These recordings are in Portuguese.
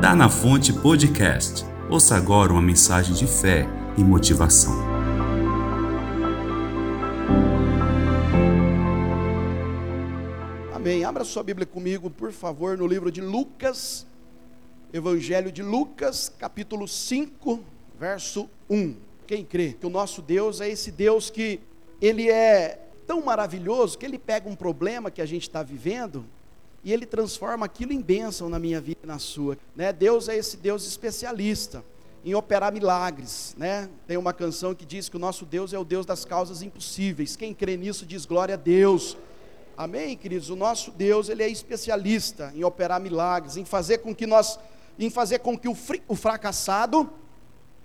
Tá na Fonte Podcast. Ouça agora uma mensagem de fé e motivação. Amém. Abra sua Bíblia comigo, por favor, no livro de Lucas, Evangelho de Lucas, capítulo 5, verso 1. Quem crê que o nosso Deus é esse Deus que ele é tão maravilhoso que ele pega um problema que a gente está vivendo e ele transforma aquilo em bênção na minha vida e na sua. Né? Deus é esse Deus especialista em operar milagres. Né? Tem uma canção que diz que o nosso Deus é o Deus das causas impossíveis. Quem crê nisso diz glória a Deus. Amém, queridos? O nosso Deus, ele é especialista em operar milagres, em fazer com que nós, em fazer com que o, o fracassado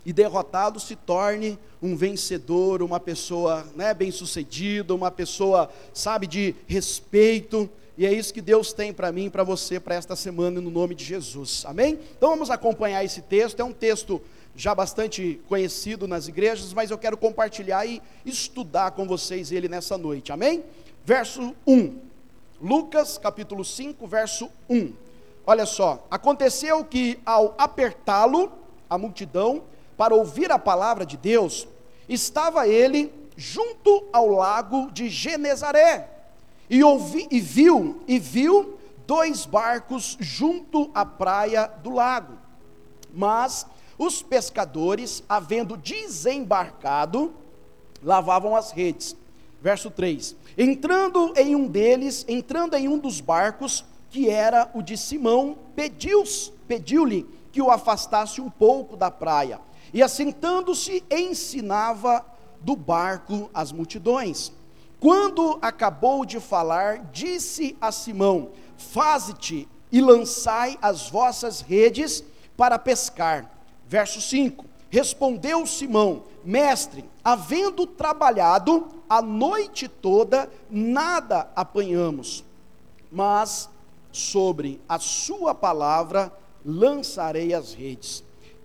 e derrotado se torne um vencedor, uma pessoa né, bem-sucedida, uma pessoa, sabe, de respeito. E é isso que Deus tem para mim e para você para esta semana, no nome de Jesus. Amém? Então vamos acompanhar esse texto. É um texto já bastante conhecido nas igrejas, mas eu quero compartilhar e estudar com vocês ele nessa noite. Amém? Verso 1. Lucas, capítulo 5, verso 1. Olha só: Aconteceu que ao apertá-lo, a multidão, para ouvir a palavra de Deus, estava ele junto ao lago de Genezaré e, ouvi, e viu, e viu dois barcos junto à praia do lago. Mas os pescadores, havendo desembarcado, lavavam as redes. Verso 3. Entrando em um deles, entrando em um dos barcos, que era o de Simão, pediu-lhe pediu que o afastasse um pouco da praia. E assentando-se, ensinava do barco as multidões. Quando acabou de falar, disse a Simão: Faze-te e lançai as vossas redes para pescar. Verso 5: Respondeu Simão: Mestre, havendo trabalhado a noite toda, nada apanhamos, mas sobre a Sua palavra lançarei as redes.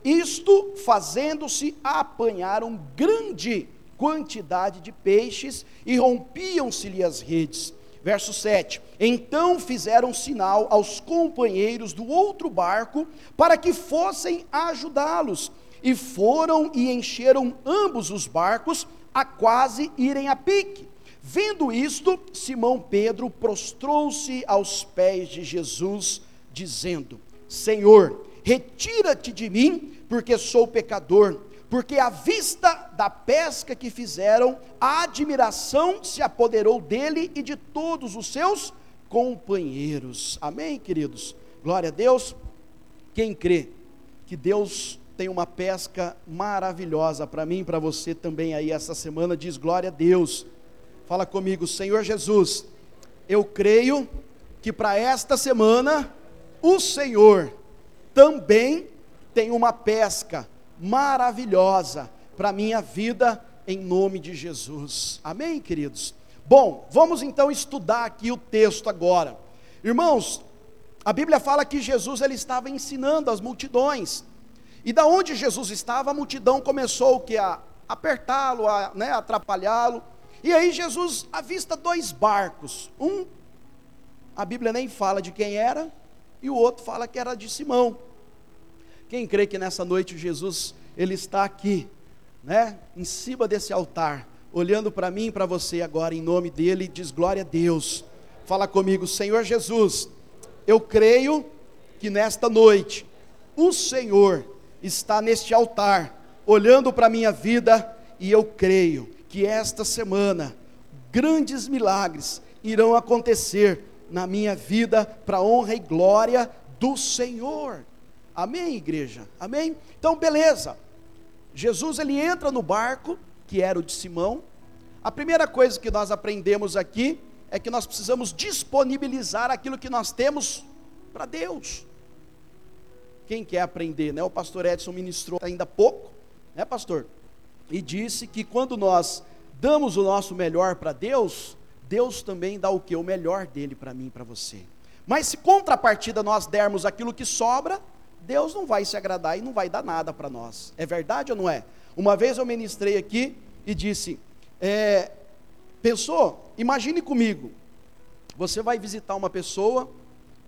Isto fazendo-se apanharam grande quantidade de peixes e rompiam-se-lhe as redes. Verso 7: Então fizeram sinal aos companheiros do outro barco para que fossem ajudá-los, e foram e encheram ambos os barcos a quase irem a pique. Vendo isto, Simão Pedro prostrou-se aos pés de Jesus, dizendo: Senhor, retira-te de mim, porque sou pecador porque à vista da pesca que fizeram, a admiração se apoderou dele e de todos os seus companheiros. Amém, queridos? Glória a Deus. Quem crê que Deus tem uma pesca maravilhosa para mim e para você também aí essa semana, diz glória a Deus. Fala comigo, Senhor Jesus, eu creio que para esta semana o Senhor também tem uma pesca maravilhosa para a minha vida, em nome de Jesus. Amém, queridos? Bom, vamos então estudar aqui o texto agora. Irmãos, a Bíblia fala que Jesus ele estava ensinando as multidões. E da onde Jesus estava, a multidão começou que a apertá-lo, a né, atrapalhá-lo. E aí Jesus avista dois barcos. Um, a Bíblia nem fala de quem era, e o outro fala que era de Simão. Quem crê que nessa noite Jesus ele está aqui, né, em cima desse altar, olhando para mim e para você agora em nome dele, diz glória a Deus. Fala comigo, Senhor Jesus, eu creio que nesta noite o Senhor está neste altar, olhando para a minha vida, e eu creio que esta semana grandes milagres irão acontecer na minha vida para honra e glória do Senhor. Amém, igreja? Amém? Então, beleza. Jesus ele entra no barco, que era o de Simão. A primeira coisa que nós aprendemos aqui é que nós precisamos disponibilizar aquilo que nós temos para Deus. Quem quer aprender, né? O pastor Edson ministrou ainda pouco, né, pastor? E disse que quando nós damos o nosso melhor para Deus, Deus também dá o que? O melhor dele para mim e para você. Mas se contrapartida nós dermos aquilo que sobra, Deus não vai se agradar e não vai dar nada para nós. É verdade ou não é? Uma vez eu ministrei aqui e disse: é, pensou? Imagine comigo. Você vai visitar uma pessoa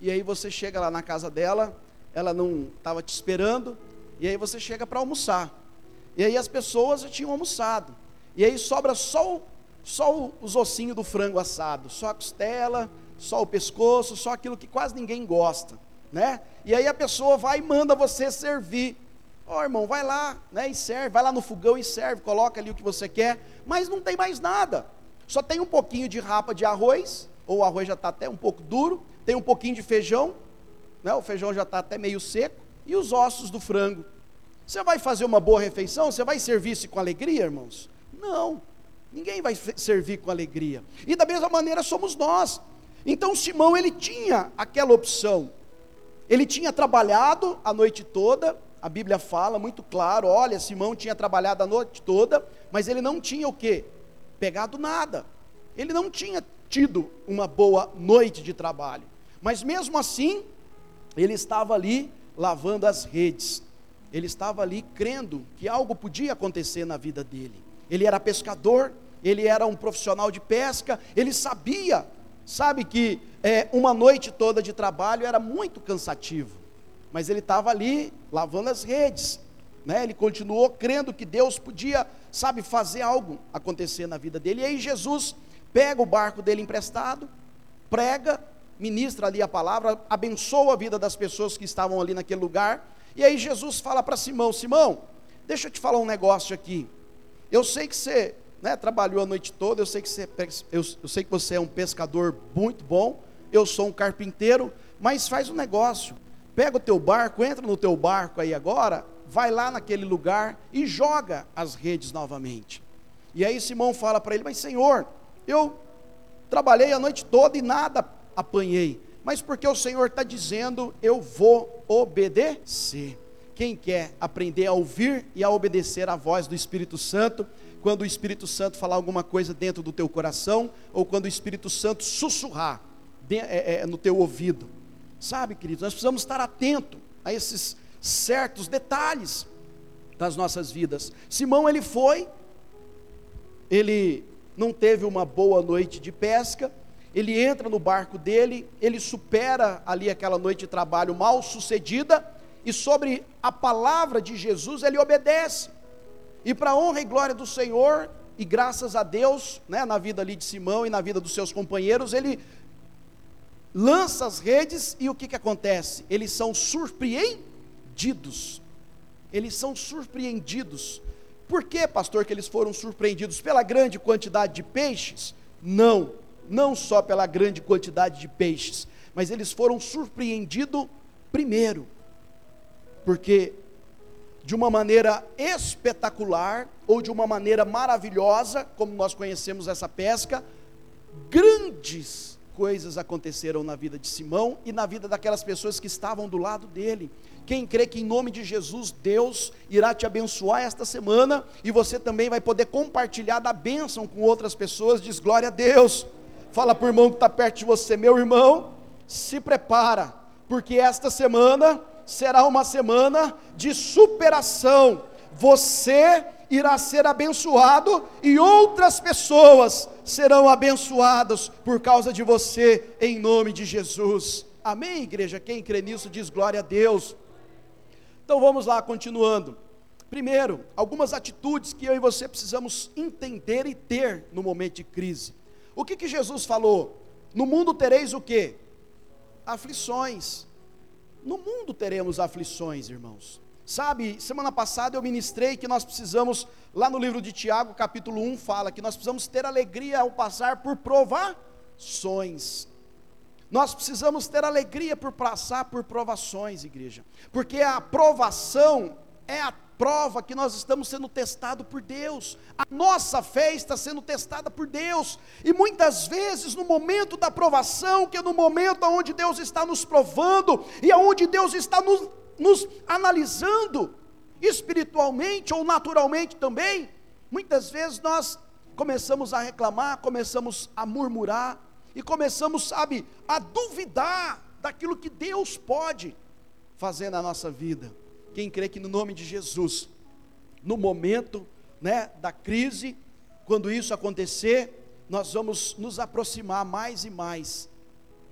e aí você chega lá na casa dela ela não estava te esperando, e aí você chega para almoçar. E aí as pessoas já tinham almoçado. E aí sobra só, o, só os ossinhos do frango assado, só a costela, só o pescoço, só aquilo que quase ninguém gosta, né? E aí a pessoa vai e manda você servir. Ó, oh, irmão, vai lá, né, e serve, vai lá no fogão e serve, coloca ali o que você quer, mas não tem mais nada. Só tem um pouquinho de rapa de arroz, ou o arroz já está até um pouco duro, tem um pouquinho de feijão, né, o feijão já está até meio seco, e os ossos do frango. Você vai fazer uma boa refeição? Você vai servir-se com alegria, irmãos? Não, ninguém vai servir com alegria. E da mesma maneira somos nós. Então Simão ele tinha aquela opção. Ele tinha trabalhado a noite toda, a Bíblia fala muito claro, olha, Simão tinha trabalhado a noite toda, mas ele não tinha o quê? Pegado nada. Ele não tinha tido uma boa noite de trabalho. Mas mesmo assim, ele estava ali lavando as redes. Ele estava ali crendo que algo podia acontecer na vida dele. Ele era pescador, ele era um profissional de pesca, ele sabia, sabe que é, uma noite toda de trabalho era muito cansativo, mas ele estava ali lavando as redes, né? ele continuou crendo que Deus podia, sabe, fazer algo acontecer na vida dele. E aí Jesus pega o barco dele emprestado, prega, ministra ali a palavra, abençoa a vida das pessoas que estavam ali naquele lugar e aí Jesus fala para Simão: Simão, deixa eu te falar um negócio aqui. Eu sei que você né, trabalhou a noite toda, eu sei, que você, eu, eu sei que você é um pescador muito bom, eu sou um carpinteiro, mas faz um negócio. Pega o teu barco, entra no teu barco aí agora, vai lá naquele lugar e joga as redes novamente. E aí Simão fala para ele: Mas Senhor, eu trabalhei a noite toda e nada apanhei mas porque o Senhor está dizendo, eu vou obedecer. Quem quer aprender a ouvir e a obedecer à voz do Espírito Santo, quando o Espírito Santo falar alguma coisa dentro do teu coração, ou quando o Espírito Santo sussurrar é, é, no teu ouvido. Sabe, queridos, nós precisamos estar atento a esses certos detalhes das nossas vidas. Simão, ele foi, ele não teve uma boa noite de pesca, ele entra no barco dele, ele supera ali aquela noite de trabalho mal sucedida, e sobre a palavra de Jesus ele obedece. E para honra e glória do Senhor, e graças a Deus, né, na vida ali de Simão e na vida dos seus companheiros, ele lança as redes e o que, que acontece? Eles são surpreendidos. Eles são surpreendidos. Por que, pastor, que eles foram surpreendidos? Pela grande quantidade de peixes? Não não só pela grande quantidade de peixes, mas eles foram surpreendidos primeiro, porque de uma maneira espetacular ou de uma maneira maravilhosa, como nós conhecemos essa pesca, grandes coisas aconteceram na vida de Simão e na vida daquelas pessoas que estavam do lado dele. Quem crê que em nome de Jesus Deus irá te abençoar esta semana e você também vai poder compartilhar da bênção com outras pessoas, diz glória a Deus. Fala para o irmão que está perto de você, meu irmão, se prepara, porque esta semana será uma semana de superação. Você irá ser abençoado e outras pessoas serão abençoadas por causa de você, em nome de Jesus. Amém, igreja? Quem crê nisso diz glória a Deus. Então vamos lá, continuando. Primeiro, algumas atitudes que eu e você precisamos entender e ter no momento de crise. O que, que Jesus falou? No mundo tereis o que? Aflições. No mundo teremos aflições, irmãos. Sabe, semana passada eu ministrei que nós precisamos, lá no livro de Tiago, capítulo 1, fala que nós precisamos ter alegria ao passar por provações. Nós precisamos ter alegria por passar por provações, igreja, porque a provação é a prova que nós estamos sendo testados por Deus, a nossa fé está sendo testada por Deus, e muitas vezes no momento da provação, que é no momento onde Deus está nos provando, e aonde Deus está nos, nos analisando, espiritualmente ou naturalmente também, muitas vezes nós começamos a reclamar, começamos a murmurar, e começamos, sabe, a duvidar daquilo que Deus pode fazer na nossa vida. Quem crê que no nome de Jesus, no momento né, da crise, quando isso acontecer, nós vamos nos aproximar mais e mais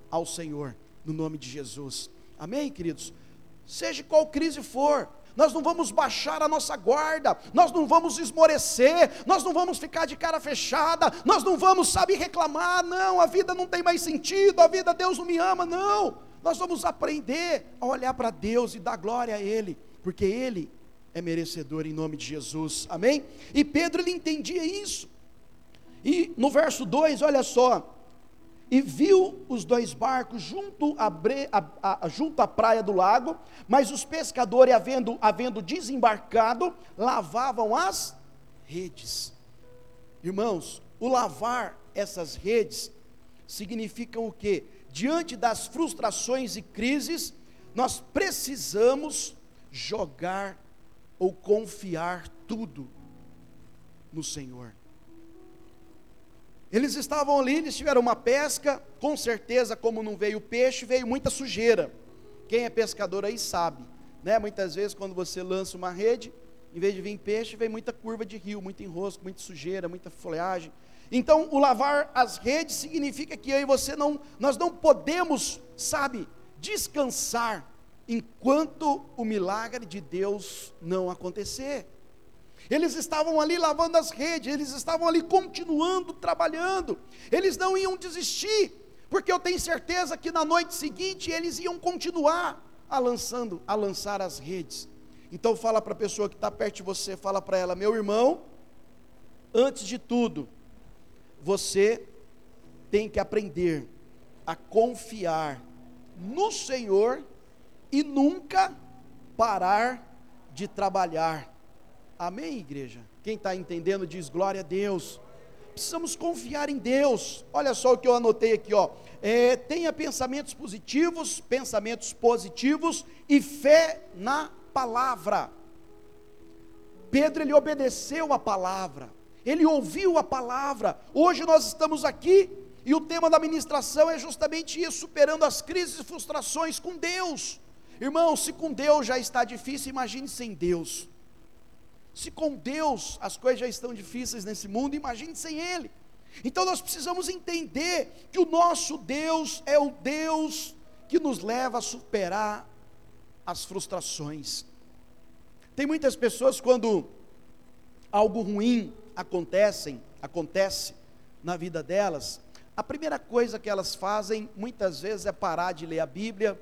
ao Senhor, no nome de Jesus. Amém, queridos? seja qual crise for. Nós não vamos baixar a nossa guarda, nós não vamos esmorecer, nós não vamos ficar de cara fechada, nós não vamos, sabe, reclamar, não, a vida não tem mais sentido, a vida Deus não me ama, não. Nós vamos aprender a olhar para Deus e dar glória a Ele, porque Ele é merecedor em nome de Jesus, amém? E Pedro ele entendia isso, e no verso 2, olha só, e viu os dois barcos junto à, a, a, praia do lago, mas os pescadores, havendo, havendo desembarcado, lavavam as redes. Irmãos, o lavar essas redes significa o que? Diante das frustrações e crises, nós precisamos jogar ou confiar tudo no Senhor. Eles estavam ali, eles tiveram uma pesca, com certeza, como não veio peixe, veio muita sujeira. Quem é pescador aí sabe, né? Muitas vezes, quando você lança uma rede, em vez de vir peixe, vem muita curva de rio, muito enrosco, muita sujeira, muita folhagem. Então, o lavar as redes significa que eu e você não, nós não podemos, sabe, descansar enquanto o milagre de Deus não acontecer. Eles estavam ali lavando as redes, eles estavam ali continuando trabalhando, eles não iam desistir, porque eu tenho certeza que na noite seguinte eles iam continuar a, lançando, a lançar as redes. Então fala para a pessoa que está perto de você, fala para ela, meu irmão, antes de tudo, você tem que aprender a confiar no Senhor e nunca parar de trabalhar Amém, igreja? Quem está entendendo diz glória a Deus. Precisamos confiar em Deus. Olha só o que eu anotei aqui, ó. É, tenha pensamentos positivos, pensamentos positivos e fé na palavra. Pedro ele obedeceu a palavra. Ele ouviu a palavra. Hoje nós estamos aqui e o tema da ministração é justamente isso, superando as crises e frustrações com Deus. Irmão, se com Deus já está difícil, imagine sem Deus. Se com Deus as coisas já estão difíceis nesse mundo, imagine sem Ele. Então nós precisamos entender que o nosso Deus é o Deus que nos leva a superar as frustrações. Tem muitas pessoas quando algo ruim acontecem, acontece na vida delas, a primeira coisa que elas fazem muitas vezes é parar de ler a Bíblia,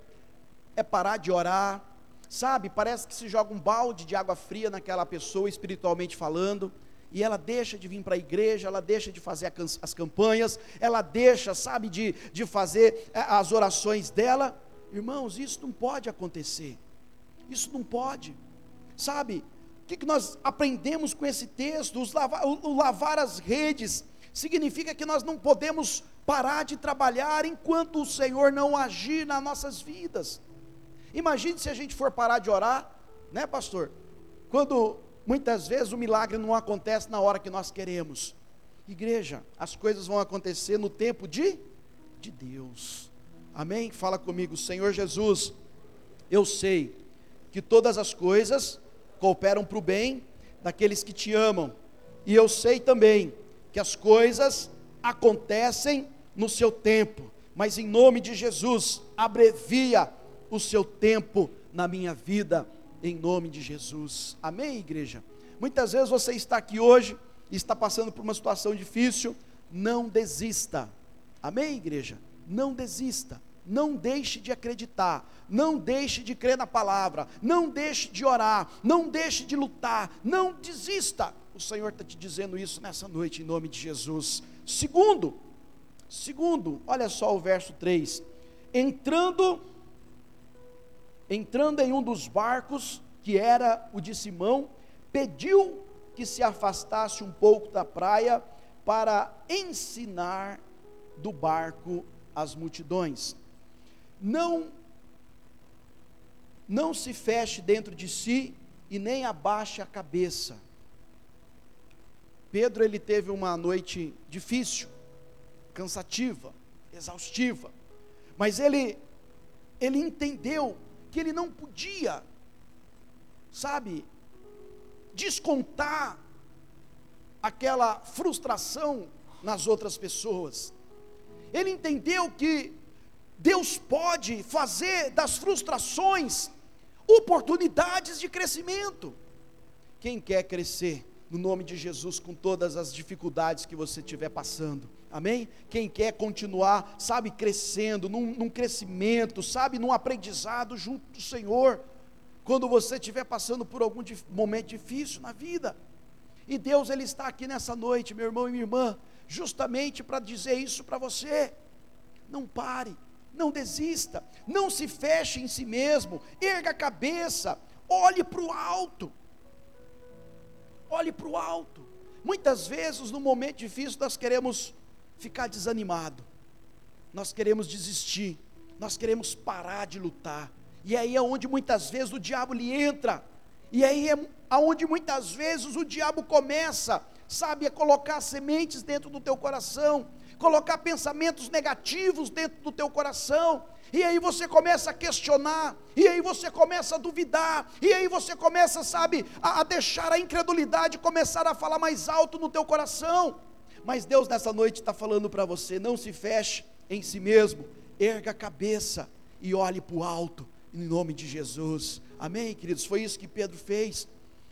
é parar de orar, Sabe, parece que se joga um balde de água fria naquela pessoa, espiritualmente falando, e ela deixa de vir para a igreja, ela deixa de fazer as campanhas, ela deixa, sabe, de, de fazer é, as orações dela. Irmãos, isso não pode acontecer, isso não pode, sabe? O que, que nós aprendemos com esse texto? Lavar, o, o lavar as redes significa que nós não podemos parar de trabalhar enquanto o Senhor não agir nas nossas vidas. Imagine se a gente for parar de orar, né, pastor? Quando muitas vezes o milagre não acontece na hora que nós queremos. Igreja, as coisas vão acontecer no tempo de de Deus. Amém? Fala comigo, Senhor Jesus. Eu sei que todas as coisas cooperam para o bem daqueles que te amam. E eu sei também que as coisas acontecem no seu tempo. Mas em nome de Jesus, abrevia o seu tempo na minha vida, em nome de Jesus. Amém, igreja? Muitas vezes você está aqui hoje e está passando por uma situação difícil, não desista. Amém, igreja? Não desista. Não deixe de acreditar, não deixe de crer na palavra, não deixe de orar, não deixe de lutar, não desista. O Senhor está te dizendo isso nessa noite, em nome de Jesus. Segundo, segundo, olha só o verso 3: entrando entrando em um dos barcos, que era o de Simão, pediu que se afastasse um pouco da praia para ensinar do barco as multidões. Não não se feche dentro de si e nem abaixe a cabeça. Pedro ele teve uma noite difícil, cansativa, exaustiva, mas ele ele entendeu que ele não podia, sabe, descontar aquela frustração nas outras pessoas. Ele entendeu que Deus pode fazer das frustrações oportunidades de crescimento. Quem quer crescer no nome de Jesus com todas as dificuldades que você estiver passando, amém? Quem quer continuar, sabe, crescendo, num, num crescimento, sabe, num aprendizado junto do Senhor, quando você estiver passando por algum momento difícil na vida. E Deus, Ele está aqui nessa noite, meu irmão e minha irmã, justamente para dizer isso para você. Não pare, não desista, não se feche em si mesmo, erga a cabeça, olhe para o alto. Olhe para o alto. Muitas vezes, no momento difícil, nós queremos ficar desanimado, nós queremos desistir, nós queremos parar de lutar. E aí é onde muitas vezes o diabo lhe entra. E aí é aonde muitas vezes o diabo começa, sabe, a colocar sementes dentro do teu coração, colocar pensamentos negativos dentro do teu coração. E aí você começa a questionar, e aí você começa a duvidar, e aí você começa, sabe, a, a deixar a incredulidade começar a falar mais alto no teu coração. Mas Deus nessa noite está falando para você: não se feche em si mesmo, erga a cabeça e olhe para o alto em nome de Jesus. Amém, queridos? Foi isso que Pedro fez.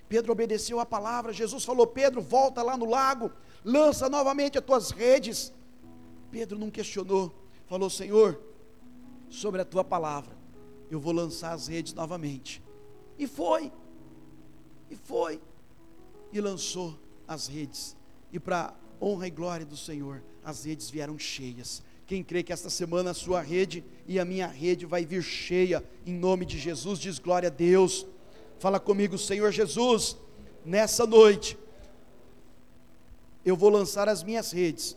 Pedro obedeceu a palavra. Jesus falou: Pedro, volta lá no lago, lança novamente as tuas redes. Pedro não questionou, falou: Senhor, sobre a tua palavra, eu vou lançar as redes novamente. E foi, e foi, e lançou as redes. E para honra e glória do Senhor, as redes vieram cheias. Quem crê que esta semana a sua rede e a minha rede vai vir cheia, em nome de Jesus, diz glória a Deus. Fala comigo, Senhor Jesus, nessa noite, eu vou lançar as minhas redes,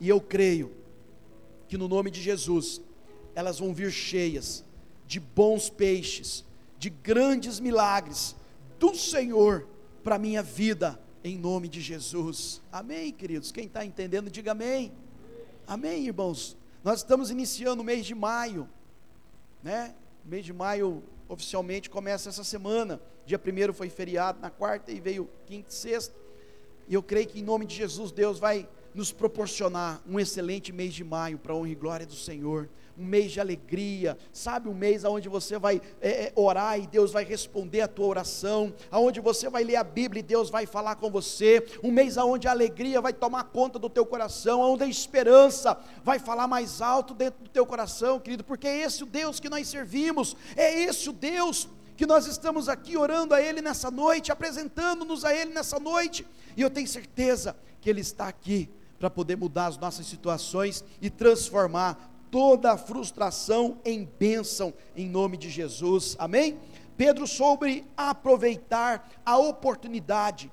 e eu creio que no nome de Jesus, elas vão vir cheias de bons peixes, de grandes milagres do Senhor para a minha vida, em nome de Jesus. Amém, queridos? Quem está entendendo, diga amém. Amém, irmãos? Nós estamos iniciando o mês de maio, né? O mês de maio oficialmente começa essa semana. Dia primeiro foi feriado, na quarta e veio quinta e sexta. E eu creio que em nome de Jesus Deus vai nos proporcionar um excelente mês de maio para a honra e glória do Senhor um mês de alegria, sabe? Um mês onde você vai é, é, orar e Deus vai responder a tua oração, aonde você vai ler a Bíblia e Deus vai falar com você, um mês onde a alegria vai tomar conta do teu coração, onde a esperança vai falar mais alto dentro do teu coração, querido, porque é esse o Deus que nós servimos, é esse o Deus que nós estamos aqui orando a Ele nessa noite, apresentando-nos a Ele nessa noite, e eu tenho certeza que Ele está aqui para poder mudar as nossas situações e transformar toda frustração em bênção, em nome de Jesus, amém? Pedro soube aproveitar a oportunidade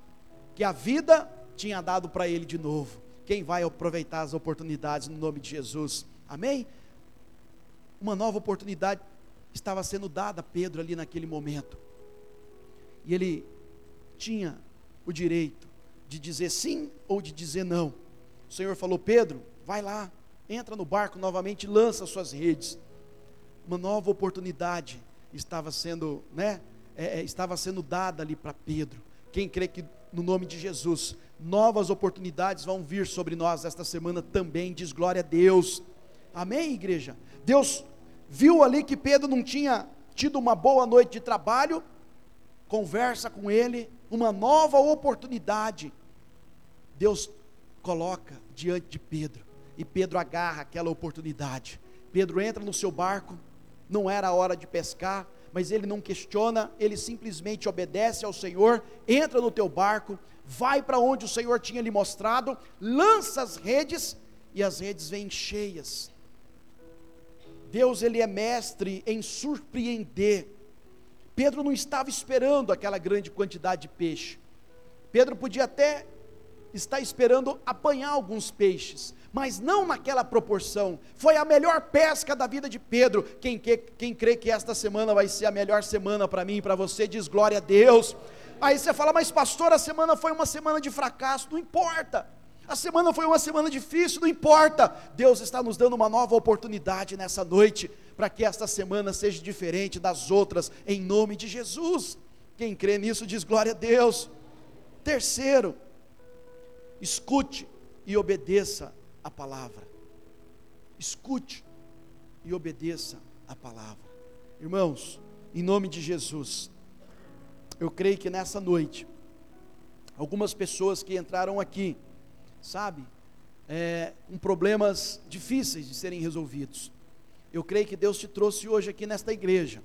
que a vida tinha dado para ele de novo. Quem vai aproveitar as oportunidades no nome de Jesus, amém? Uma nova oportunidade estava sendo dada a Pedro ali naquele momento, e ele tinha o direito de dizer sim ou de dizer não. O Senhor falou: Pedro, vai lá, entra no barco novamente, lança suas redes. Uma nova oportunidade estava sendo, né, é, é estava sendo dada ali para Pedro. Quem crê que no nome de Jesus, novas oportunidades vão vir sobre nós esta semana também, diz glória a Deus. Amém, igreja? Deus viu ali que Pedro não tinha tido uma boa noite de trabalho, conversa com ele, uma nova oportunidade. Deus coloca diante de Pedro e Pedro agarra aquela oportunidade. Pedro entra no seu barco, não era a hora de pescar, mas ele não questiona, ele simplesmente obedece ao Senhor, entra no teu barco, vai para onde o Senhor tinha lhe mostrado, lança as redes e as redes vêm cheias. Deus ele é mestre em surpreender. Pedro não estava esperando aquela grande quantidade de peixe. Pedro podia até estar esperando apanhar alguns peixes, mas não naquela proporção. Foi a melhor pesca da vida de Pedro. Quem, que, quem crê que esta semana vai ser a melhor semana para mim e para você, diz glória a Deus. Aí você fala, mas pastor, a semana foi uma semana de fracasso, não importa. A semana foi uma semana difícil, não importa. Deus está nos dando uma nova oportunidade nessa noite, para que esta semana seja diferente das outras, em nome de Jesus. Quem crê nisso diz glória a Deus. Terceiro, escute e obedeça a palavra. Escute e obedeça a palavra. Irmãos, em nome de Jesus. Eu creio que nessa noite, algumas pessoas que entraram aqui, sabe, é, com problemas difíceis de serem resolvidos. Eu creio que Deus te trouxe hoje aqui nesta igreja,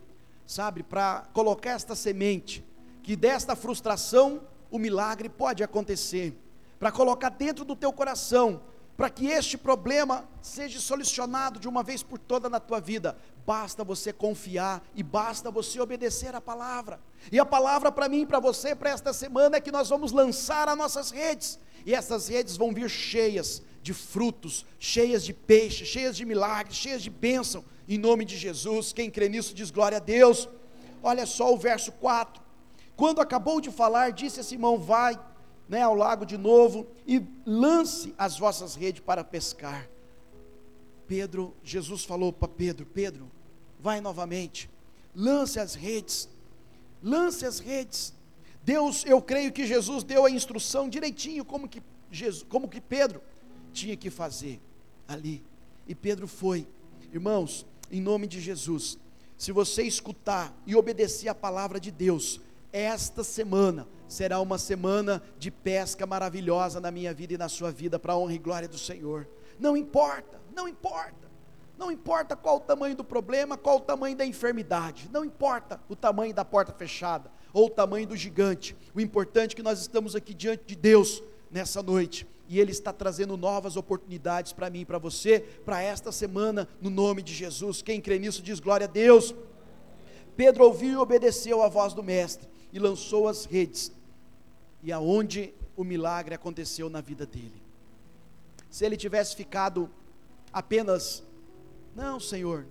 sabe, para colocar esta semente, que desta frustração o milagre pode acontecer, para colocar dentro do teu coração para que este problema seja solucionado de uma vez por toda na tua vida, basta você confiar e basta você obedecer a palavra. E a palavra para mim e para você para esta semana é que nós vamos lançar as nossas redes, e essas redes vão vir cheias de frutos, cheias de peixe, cheias de milagres, cheias de bênção, em nome de Jesus. Quem crê nisso diz glória a Deus. Olha só o verso 4. Quando acabou de falar, disse a Simão: Vai né, ao lago de novo e lance as vossas redes para pescar. Pedro, Jesus falou para Pedro: Pedro, vai novamente, lance as redes, lance as redes. Deus, eu creio que Jesus deu a instrução direitinho como que, Jesus, como que Pedro tinha que fazer ali. E Pedro foi. Irmãos, em nome de Jesus, se você escutar e obedecer a palavra de Deus, esta semana será uma semana de pesca maravilhosa na minha vida e na sua vida, para a honra e glória do Senhor. Não importa, não importa. Não importa qual o tamanho do problema, qual o tamanho da enfermidade, não importa o tamanho da porta fechada ou o tamanho do gigante. O importante é que nós estamos aqui diante de Deus nessa noite e Ele está trazendo novas oportunidades para mim e para você, para esta semana, no nome de Jesus. Quem crê nisso diz glória a Deus. Pedro ouviu e obedeceu a voz do Mestre e lançou as redes e aonde o milagre aconteceu na vida dele. Se ele tivesse ficado apenas, não, Senhor,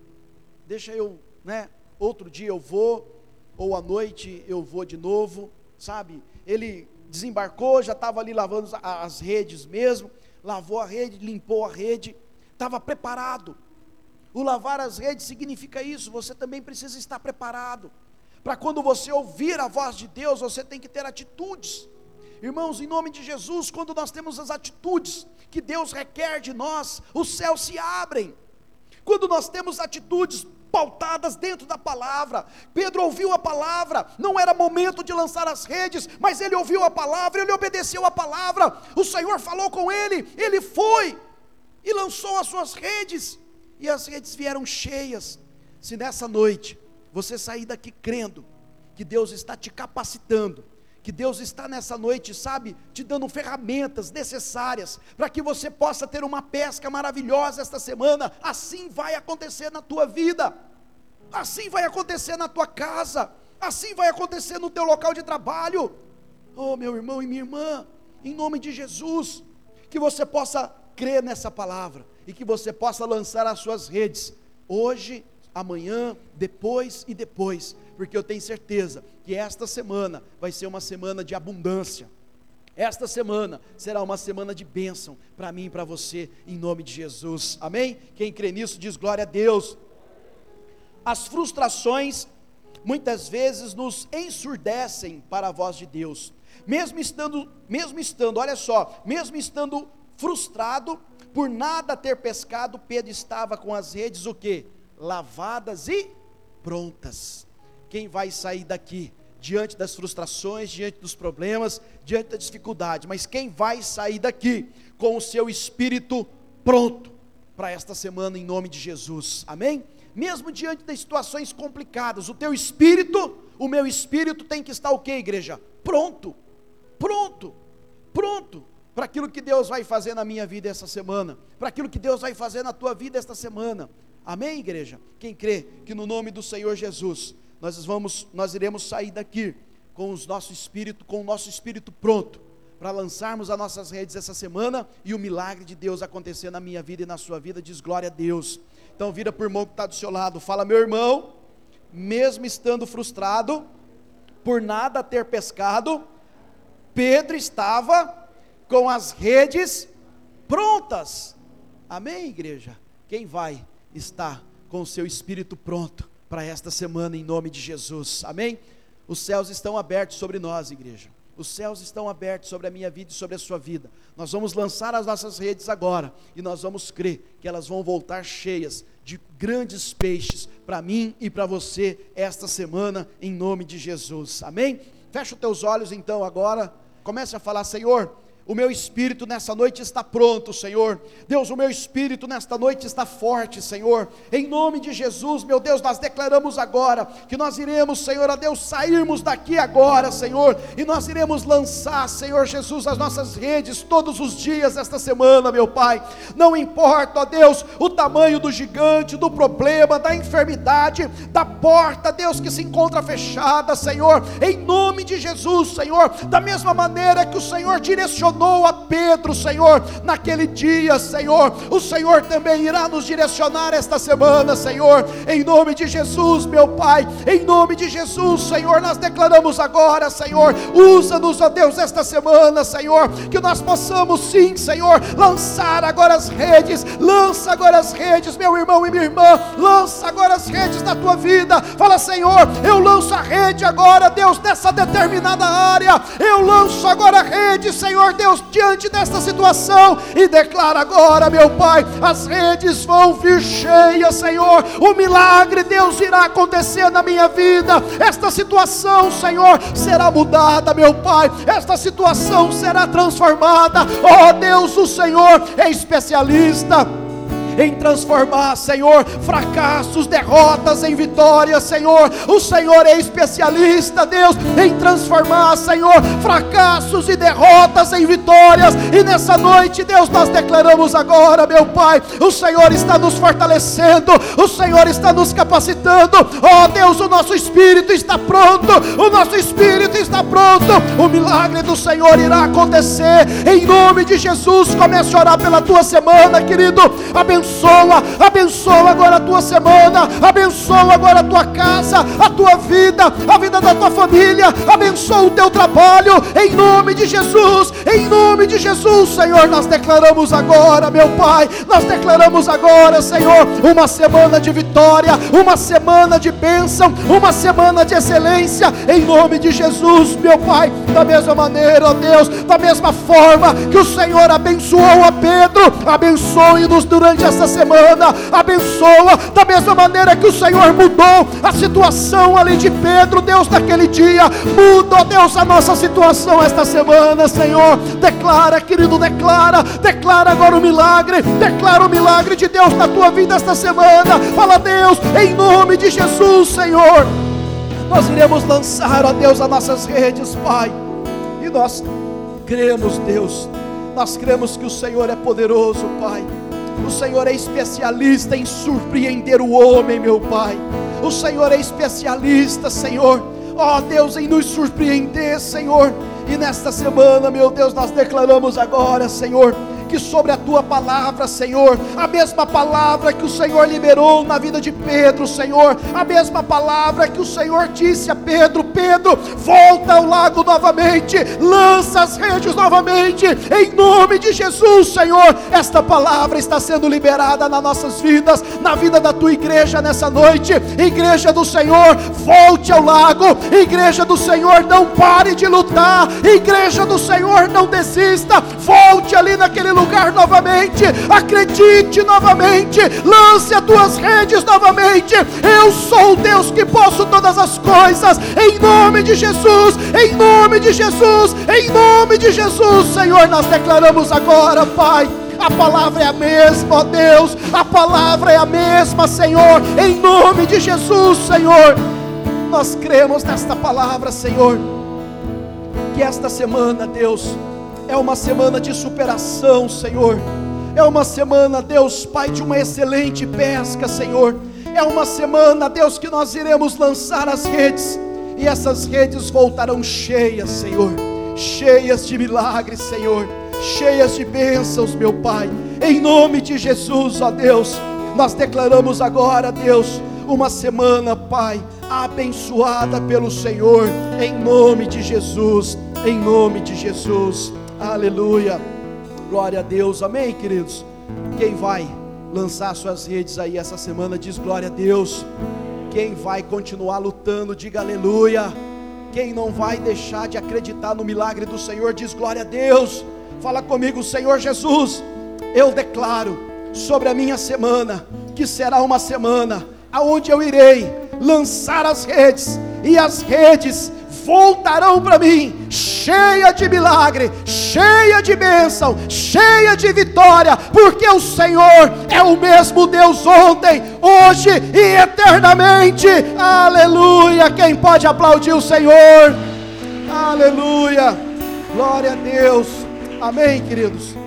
deixa eu, né? Outro dia eu vou, ou à noite eu vou de novo, sabe? Ele desembarcou, já estava ali lavando as redes mesmo, lavou a rede, limpou a rede, estava preparado. O lavar as redes significa isso, você também precisa estar preparado. Para quando você ouvir a voz de Deus, você tem que ter atitudes. Irmãos, em nome de Jesus, quando nós temos as atitudes que Deus requer de nós, os céus se abrem. Quando nós temos atitudes pautadas dentro da palavra. Pedro ouviu a palavra, não era momento de lançar as redes, mas ele ouviu a palavra, ele obedeceu a palavra. O Senhor falou com ele, ele foi e lançou as suas redes, e as redes vieram cheias. Se nessa noite você sair daqui crendo que Deus está te capacitando, que Deus está nessa noite, sabe, te dando ferramentas necessárias para que você possa ter uma pesca maravilhosa esta semana. Assim vai acontecer na tua vida, assim vai acontecer na tua casa, assim vai acontecer no teu local de trabalho. Oh, meu irmão e minha irmã, em nome de Jesus, que você possa crer nessa palavra e que você possa lançar as suas redes hoje, amanhã, depois e depois porque eu tenho certeza que esta semana vai ser uma semana de abundância. Esta semana será uma semana de bênção para mim e para você, em nome de Jesus. Amém? Quem crê nisso diz glória a Deus. As frustrações muitas vezes nos ensurdecem para a voz de Deus. Mesmo estando, mesmo estando, olha só, mesmo estando frustrado por nada ter pescado, Pedro estava com as redes o que? Lavadas e prontas quem vai sair daqui diante das frustrações, diante dos problemas, diante da dificuldade, mas quem vai sair daqui com o seu espírito pronto para esta semana em nome de Jesus. Amém? Mesmo diante das situações complicadas, o teu espírito, o meu espírito tem que estar o que, igreja? Pronto. Pronto. Pronto para aquilo que Deus vai fazer na minha vida essa semana, para aquilo que Deus vai fazer na tua vida esta semana. Amém, igreja? Quem crê que no nome do Senhor Jesus nós vamos, nós iremos sair daqui com o nosso espírito, com o nosso espírito pronto para lançarmos as nossas redes essa semana e o milagre de Deus acontecer na minha vida e na sua vida, diz glória a Deus. Então vira para o irmão que está do seu lado, fala, meu irmão, mesmo estando frustrado, por nada ter pescado, Pedro estava com as redes prontas. Amém, igreja? Quem vai estar com o seu espírito pronto para esta semana em nome de Jesus. Amém? Os céus estão abertos sobre nós, igreja. Os céus estão abertos sobre a minha vida e sobre a sua vida. Nós vamos lançar as nossas redes agora e nós vamos crer que elas vão voltar cheias de grandes peixes para mim e para você esta semana, em nome de Jesus. Amém? Fecha os teus olhos então agora. Comece a falar, Senhor o meu espírito nessa noite está pronto, Senhor. Deus, o meu espírito nesta noite está forte, Senhor. Em nome de Jesus, meu Deus, nós declaramos agora que nós iremos, Senhor, a Deus, sairmos daqui agora, Senhor, e nós iremos lançar, Senhor Jesus, as nossas redes todos os dias esta semana, meu Pai. Não importa, ó Deus, o tamanho do gigante, do problema, da enfermidade, da porta, Deus, que se encontra fechada, Senhor. Em nome de Jesus, Senhor, da mesma maneira que o Senhor direcionou direcionou a Pedro, Senhor, naquele dia, Senhor. O Senhor também irá nos direcionar esta semana, Senhor, em nome de Jesus, meu Pai, em nome de Jesus, Senhor. Nós declaramos agora, Senhor, usa-nos, ó Deus, esta semana, Senhor, que nós possamos sim, Senhor, lançar agora as redes, lança agora as redes, meu irmão e minha irmã, lança agora as redes da tua vida. Fala, Senhor, eu lanço a rede agora, Deus, dessa determinada área, eu lanço agora a rede, Senhor Deus Deus, diante desta situação e declara agora, meu Pai, as redes vão vir cheias, Senhor. O milagre, Deus, irá acontecer na minha vida. Esta situação, Senhor, será mudada, meu Pai. Esta situação será transformada. Oh, Deus, o Senhor é especialista em transformar, Senhor, fracassos, derrotas em vitórias, Senhor. O Senhor é especialista, Deus, em transformar, Senhor, fracassos e derrotas em vitórias. E nessa noite, Deus, nós declaramos agora, meu Pai, o Senhor está nos fortalecendo, o Senhor está nos capacitando. Oh Deus, o nosso espírito está pronto, o nosso espírito está pronto. O milagre do Senhor irá acontecer em nome de Jesus. Comece a orar pela tua semana, querido. Abençoe abençoa, abençoa agora a tua semana, abençoa agora a tua casa, a tua vida, a vida da tua família, abençoa o teu trabalho, em nome de Jesus, em nome de Jesus, Senhor, nós declaramos agora, meu Pai, nós declaramos agora, Senhor, uma semana de vitória, uma semana de bênção, uma semana de excelência, em nome de Jesus, meu Pai, da mesma maneira, ó Deus, da mesma forma que o Senhor abençoou a Pedro, abençoe-nos durante essa semana, abençoa da mesma maneira que o Senhor mudou a situação ali de Pedro, Deus, naquele dia, muda, Deus, a nossa situação esta semana, Senhor. Declara, querido, declara, declara agora o milagre, declara o milagre de Deus na tua vida esta semana. Fala, Deus, em nome de Jesus, Senhor. Nós iremos lançar, ó Deus, as nossas redes, Pai, e nós cremos, Deus, nós cremos que o Senhor é poderoso, Pai. O Senhor é especialista em surpreender o homem, meu Pai. O Senhor é especialista, Senhor. Ó oh, Deus, em nos surpreender, Senhor. E nesta semana, meu Deus, nós declaramos agora, Senhor, que sobre a tua palavra, Senhor, a mesma palavra que o Senhor liberou na vida de Pedro, Senhor, a mesma palavra que o Senhor disse a Pedro: Pedro, volta ao lago novamente, lança as redes novamente, em nome de Jesus, Senhor. Esta palavra está sendo liberada nas nossas vidas, na vida da tua igreja nessa noite, igreja do Senhor, volte ao lago, igreja do Senhor, não pare de lutar, igreja do Senhor, não desista, volte ali naquele lugar lugar novamente, acredite novamente, lance as tuas redes novamente. Eu sou o Deus que posso todas as coisas, em nome de Jesus, em nome de Jesus, em nome de Jesus, Senhor, nós declaramos agora, Pai. A palavra é a mesma, ó Deus. A palavra é a mesma, Senhor. Em nome de Jesus, Senhor. Nós cremos nesta palavra, Senhor. Que esta semana, Deus, é uma semana de superação, Senhor. É uma semana, Deus Pai, de uma excelente pesca, Senhor. É uma semana, Deus, que nós iremos lançar as redes e essas redes voltarão cheias, Senhor. Cheias de milagres, Senhor. Cheias de bênçãos, meu Pai. Em nome de Jesus, ó Deus, nós declaramos agora, Deus, uma semana, Pai, abençoada pelo Senhor, em nome de Jesus, em nome de Jesus. Aleluia. Glória a Deus. Amém, queridos. Quem vai lançar suas redes aí essa semana diz glória a Deus. Quem vai continuar lutando, diga aleluia. Quem não vai deixar de acreditar no milagre do Senhor, diz glória a Deus. Fala comigo, Senhor Jesus. Eu declaro sobre a minha semana que será uma semana aonde eu irei lançar as redes e as redes voltarão para mim, cheia de milagre, cheia de bênção, cheia de vitória, porque o Senhor é o mesmo Deus ontem, hoje e eternamente. Aleluia! Quem pode aplaudir o Senhor? Aleluia! Glória a Deus. Amém, queridos.